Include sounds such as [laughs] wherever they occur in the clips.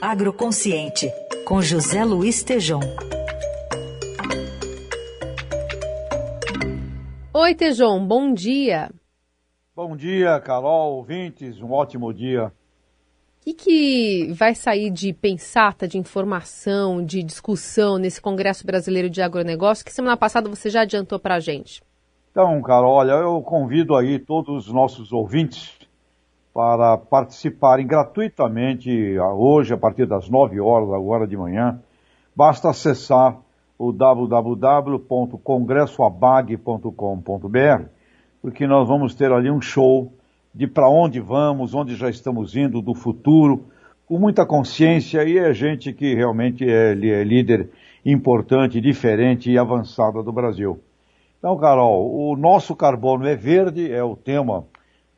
Agroconsciente, com José Luiz Tejom. Oi, Tejom, bom dia. Bom dia, Carol, ouvintes, um ótimo dia. O que, que vai sair de pensata, de informação, de discussão nesse Congresso Brasileiro de Agronegócio que semana passada você já adiantou para a gente? Então, Carol, olha, eu convido aí todos os nossos ouvintes para participarem gratuitamente hoje, a partir das 9 horas, agora de manhã. Basta acessar o www.congressoabag.com.br, porque nós vamos ter ali um show de para onde vamos, onde já estamos indo, do futuro, com muita consciência e é gente que realmente é, é líder importante, diferente e avançada do Brasil. Então, Carol, o nosso carbono é verde, é o tema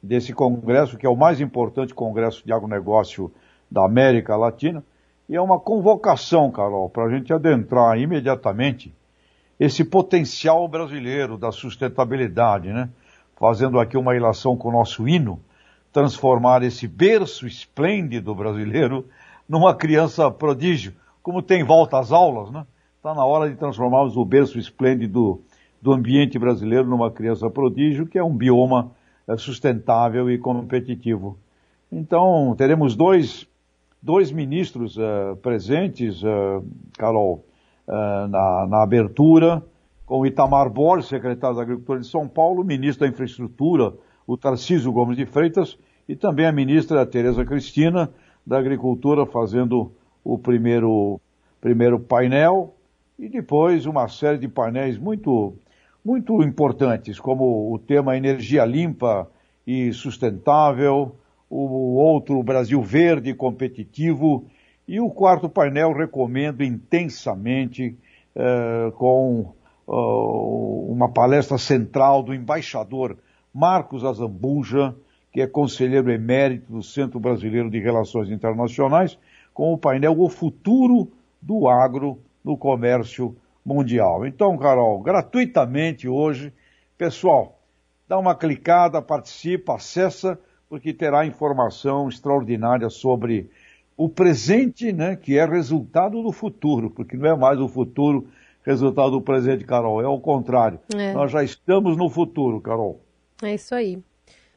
desse congresso, que é o mais importante congresso de agronegócio da América Latina, e é uma convocação, Carol, para a gente adentrar imediatamente esse potencial brasileiro da sustentabilidade, né? Fazendo aqui uma ilação com o nosso hino, transformar esse berço esplêndido brasileiro numa criança prodígio, como tem volta às aulas, né? Está na hora de transformarmos o berço esplêndido do ambiente brasileiro numa criança prodígio, que é um bioma sustentável e competitivo. Então, teremos dois, dois ministros uh, presentes, uh, Carol, uh, na, na, abertura, com Itamar Borges, secretário da Agricultura de São Paulo, ministro da Infraestrutura, o Tarcísio Gomes de Freitas, e também a ministra Tereza Cristina, da Agricultura, fazendo o primeiro, primeiro painel, e depois uma série de painéis muito muito importantes, como o tema energia limpa e sustentável, o outro Brasil verde competitivo, e o quarto painel recomendo intensamente eh, com uh, uma palestra central do embaixador Marcos Azambuja, que é conselheiro emérito do Centro Brasileiro de Relações Internacionais, com o painel O Futuro do Agro no Comércio mundial. Então, Carol, gratuitamente hoje, pessoal, dá uma clicada, participa, acessa, porque terá informação extraordinária sobre o presente, né, que é resultado do futuro, porque não é mais o futuro resultado do presente, Carol, é o contrário. É. Nós já estamos no futuro, Carol. É isso aí.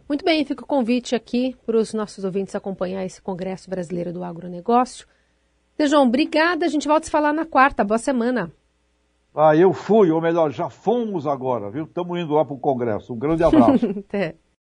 Muito bem, fica o convite aqui para os nossos ouvintes acompanhar esse Congresso Brasileiro do Agronegócio. João, obrigada. A gente volta a se falar na quarta. Boa semana. Ah, eu fui, ou melhor, já fomos agora, viu? Estamos indo lá para o Congresso. Um grande abraço. [laughs] Até.